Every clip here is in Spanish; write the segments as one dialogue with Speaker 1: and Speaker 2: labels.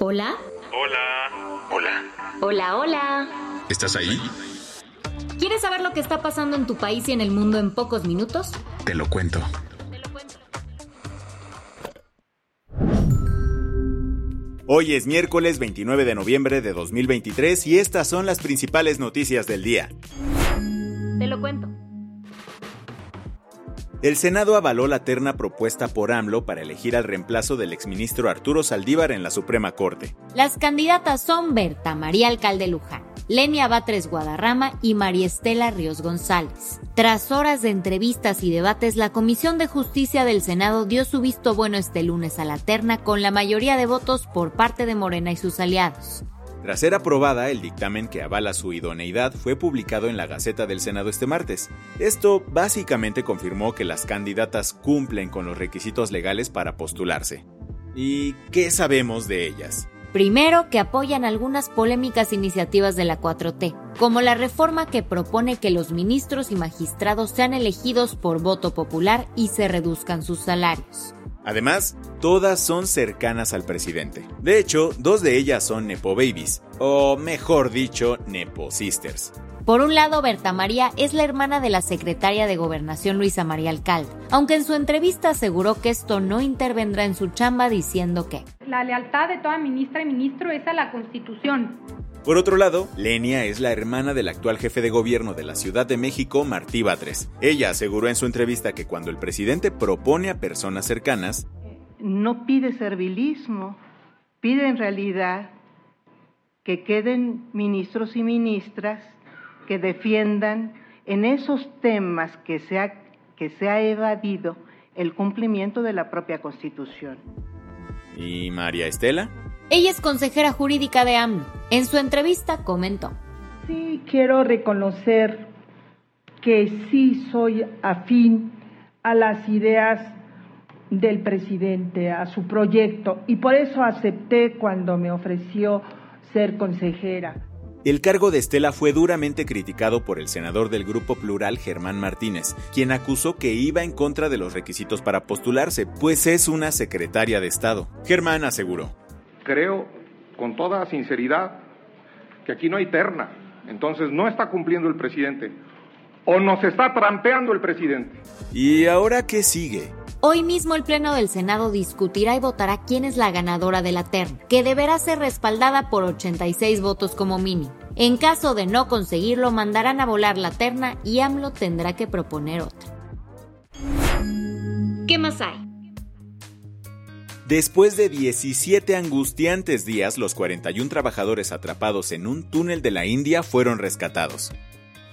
Speaker 1: Hola.
Speaker 2: Hola.
Speaker 3: Hola.
Speaker 1: Hola, hola.
Speaker 3: ¿Estás ahí?
Speaker 1: ¿Quieres saber lo que está pasando en tu país y en el mundo en pocos minutos?
Speaker 3: Te lo cuento.
Speaker 2: Hoy es miércoles 29 de noviembre de 2023 y estas son las principales noticias del día. El Senado avaló la terna propuesta por AMLO para elegir al reemplazo del exministro Arturo Saldívar en la Suprema Corte.
Speaker 1: Las candidatas son Berta María Alcalde Luján, Lenia Batres Guadarrama y María Estela Ríos González. Tras horas de entrevistas y debates, la Comisión de Justicia del Senado dio su visto bueno este lunes a la terna con la mayoría de votos por parte de Morena y sus aliados.
Speaker 2: Tras ser aprobada, el dictamen que avala su idoneidad fue publicado en la Gaceta del Senado este martes. Esto básicamente confirmó que las candidatas cumplen con los requisitos legales para postularse. ¿Y qué sabemos de ellas?
Speaker 1: Primero, que apoyan algunas polémicas iniciativas de la 4T, como la reforma que propone que los ministros y magistrados sean elegidos por voto popular y se reduzcan sus salarios.
Speaker 2: Además, todas son cercanas al presidente. De hecho, dos de ellas son Nepo Babies, o mejor dicho, Nepo Sisters.
Speaker 1: Por un lado, Berta María es la hermana de la secretaria de Gobernación Luisa María Alcalde, aunque en su entrevista aseguró que esto no intervendrá en su chamba diciendo que
Speaker 4: la lealtad de toda ministra y ministro es a la Constitución.
Speaker 2: Por otro lado, Lenia es la hermana del actual jefe de gobierno de la Ciudad de México, Martí Batres. Ella aseguró en su entrevista que cuando el presidente propone a personas cercanas,
Speaker 5: no pide servilismo, pide en realidad que queden ministros y ministras que defiendan en esos temas que se ha, que se ha evadido el cumplimiento de la propia Constitución.
Speaker 2: ¿Y María Estela?
Speaker 1: Ella es consejera jurídica de AMLO. En su entrevista comentó.
Speaker 6: Sí, quiero reconocer que sí soy afín a las ideas del presidente, a su proyecto, y por eso acepté cuando me ofreció ser consejera.
Speaker 2: El cargo de Estela fue duramente criticado por el senador del Grupo Plural, Germán Martínez, quien acusó que iba en contra de los requisitos para postularse, pues es una secretaria de Estado. Germán aseguró
Speaker 7: creo con toda sinceridad que aquí no hay terna. Entonces no está cumpliendo el presidente. O nos está trampeando el presidente.
Speaker 2: ¿Y ahora qué sigue?
Speaker 1: Hoy mismo el Pleno del Senado discutirá y votará quién es la ganadora de la terna, que deberá ser respaldada por 86 votos como mínimo. En caso de no conseguirlo, mandarán a volar la terna y AMLO tendrá que proponer otra. ¿Qué más hay?
Speaker 2: Después de 17 angustiantes días, los 41 trabajadores atrapados en un túnel de la India fueron rescatados.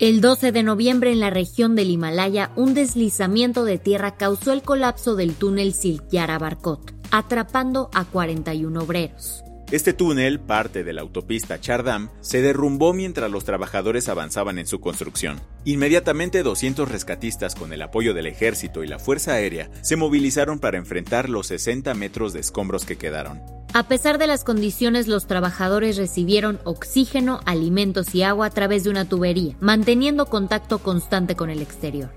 Speaker 1: El 12 de noviembre en la región del Himalaya, un deslizamiento de tierra causó el colapso del túnel Silkyara Barkot, atrapando a 41 obreros.
Speaker 2: Este túnel, parte de la autopista Chardam, se derrumbó mientras los trabajadores avanzaban en su construcción. Inmediatamente 200 rescatistas con el apoyo del ejército y la Fuerza Aérea se movilizaron para enfrentar los 60 metros de escombros que quedaron.
Speaker 1: A pesar de las condiciones, los trabajadores recibieron oxígeno, alimentos y agua a través de una tubería, manteniendo contacto constante con el exterior.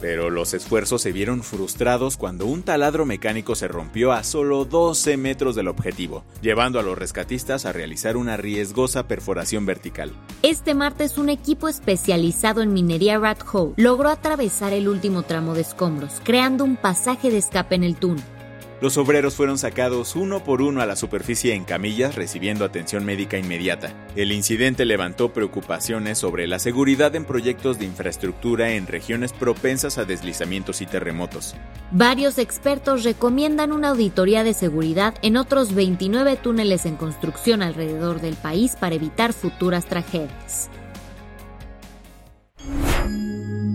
Speaker 2: Pero los esfuerzos se vieron frustrados cuando un taladro mecánico se rompió a solo 12 metros del objetivo, llevando a los rescatistas a realizar una riesgosa perforación vertical.
Speaker 1: Este martes un equipo especializado en minería Rat Hole logró atravesar el último tramo de escombros, creando un pasaje de escape en el túnel.
Speaker 2: Los obreros fueron sacados uno por uno a la superficie en camillas recibiendo atención médica inmediata. El incidente levantó preocupaciones sobre la seguridad en proyectos de infraestructura en regiones propensas a deslizamientos y terremotos.
Speaker 1: Varios expertos recomiendan una auditoría de seguridad en otros 29 túneles en construcción alrededor del país para evitar futuras tragedias.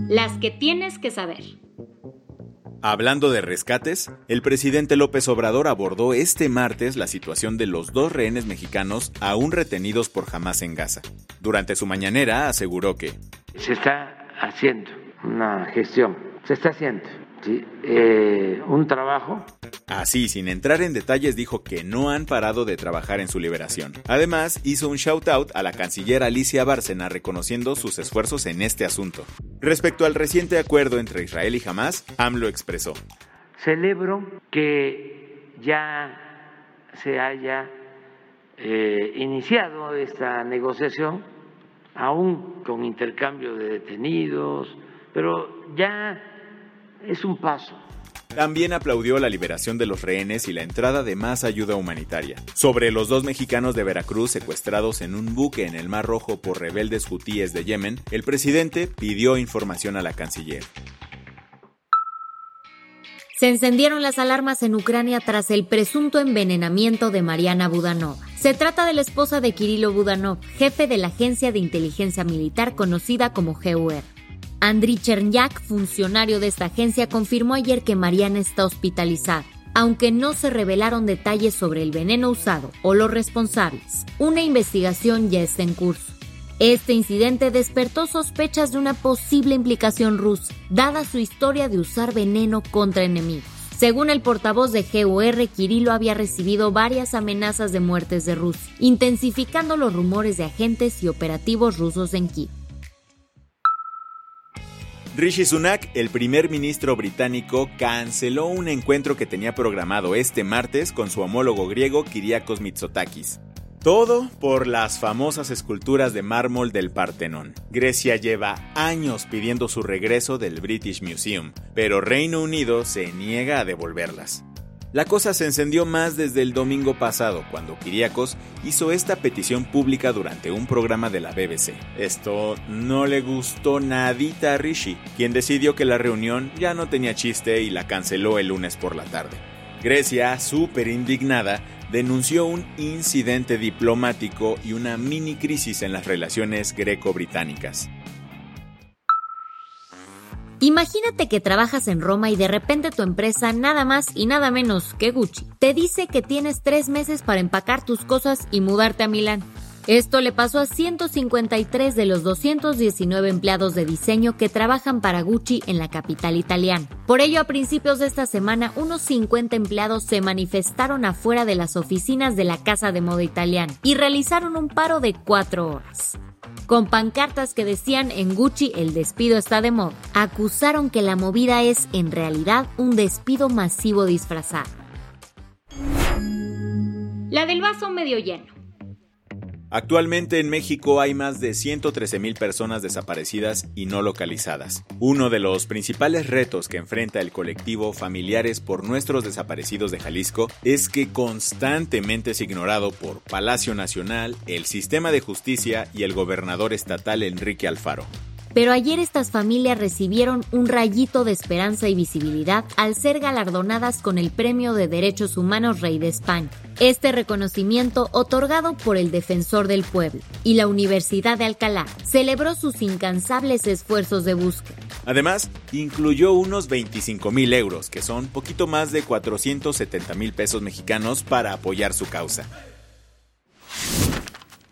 Speaker 1: Las que tienes que saber.
Speaker 2: Hablando de rescates, el presidente López Obrador abordó este martes la situación de los dos rehenes mexicanos aún retenidos por Hamas en Gaza. Durante su mañanera aseguró que
Speaker 3: se está haciendo una gestión, se está haciendo eh, un trabajo.
Speaker 2: Así, sin entrar en detalles, dijo que no han parado de trabajar en su liberación. Además, hizo un shout out a la canciller Alicia Bárcena reconociendo sus esfuerzos en este asunto. Respecto al reciente acuerdo entre Israel y Hamas, AMLO expresó:
Speaker 3: Celebro que ya se haya eh, iniciado esta negociación, aún con intercambio de detenidos, pero ya es un paso.
Speaker 2: También aplaudió la liberación de los rehenes y la entrada de más ayuda humanitaria. Sobre los dos mexicanos de Veracruz secuestrados en un buque en el Mar Rojo por rebeldes hutíes de Yemen, el presidente pidió información a la canciller.
Speaker 1: Se encendieron las alarmas en Ucrania tras el presunto envenenamiento de Mariana Budanova. Se trata de la esposa de Kirilo Budanov, jefe de la agencia de inteligencia militar conocida como GUR. Andriy Chernyak, funcionario de esta agencia, confirmó ayer que Mariana está hospitalizada, aunque no se revelaron detalles sobre el veneno usado o los responsables. Una investigación ya está en curso. Este incidente despertó sospechas de una posible implicación rusa, dada su historia de usar veneno contra enemigos. Según el portavoz de GUR, Kirilo había recibido varias amenazas de muertes de Rusia, intensificando los rumores de agentes y operativos rusos en Kiev.
Speaker 2: Rishi Sunak, el primer ministro británico, canceló un encuentro que tenía programado este martes con su homólogo griego Kyriakos Mitsotakis. Todo por las famosas esculturas de mármol del Partenón. Grecia lleva años pidiendo su regreso del British Museum, pero Reino Unido se niega a devolverlas. La cosa se encendió más desde el domingo pasado, cuando Kiriakos hizo esta petición pública durante un programa de la BBC. Esto no le gustó nadita a Rishi, quien decidió que la reunión ya no tenía chiste y la canceló el lunes por la tarde. Grecia, súper indignada, denunció un incidente diplomático y una mini crisis en las relaciones greco-británicas.
Speaker 1: Imagínate que trabajas en Roma y de repente tu empresa, nada más y nada menos que Gucci, te dice que tienes tres meses para empacar tus cosas y mudarte a Milán. Esto le pasó a 153 de los 219 empleados de diseño que trabajan para Gucci en la capital italiana. Por ello, a principios de esta semana, unos 50 empleados se manifestaron afuera de las oficinas de la Casa de Moda Italiana y realizaron un paro de cuatro horas con pancartas que decían en Gucci el despido está de moda. Acusaron que la movida es en realidad un despido masivo disfrazado. La del vaso medio lleno.
Speaker 2: Actualmente en México hay más de 113.000 personas desaparecidas y no localizadas. Uno de los principales retos que enfrenta el colectivo Familiares por Nuestros Desaparecidos de Jalisco es que constantemente es ignorado por Palacio Nacional, el sistema de justicia y el gobernador estatal Enrique Alfaro.
Speaker 1: Pero ayer estas familias recibieron un rayito de esperanza y visibilidad al ser galardonadas con el Premio de Derechos Humanos Rey de España. Este reconocimiento, otorgado por el Defensor del Pueblo y la Universidad de Alcalá, celebró sus incansables esfuerzos de búsqueda.
Speaker 2: Además, incluyó unos 25 mil euros, que son poquito más de 470 mil pesos mexicanos, para apoyar su causa.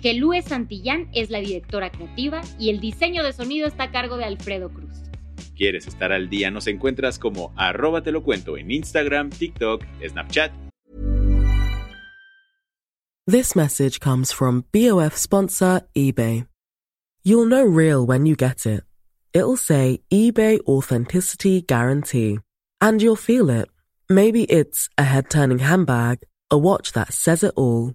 Speaker 1: Gelúe Santillán es la directora creativa y el diseño de sonido está a cargo de Alfredo Cruz.
Speaker 2: ¿Quieres estar al día? Nos encuentras como arroba te lo cuento en Instagram, TikTok, Snapchat.
Speaker 8: This message comes from BOF sponsor eBay. You'll know real when you get it. It'll say eBay Authenticity Guarantee. And you'll feel it. Maybe it's a head turning handbag, a watch that says it all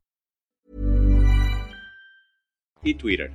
Speaker 2: Y Twitter.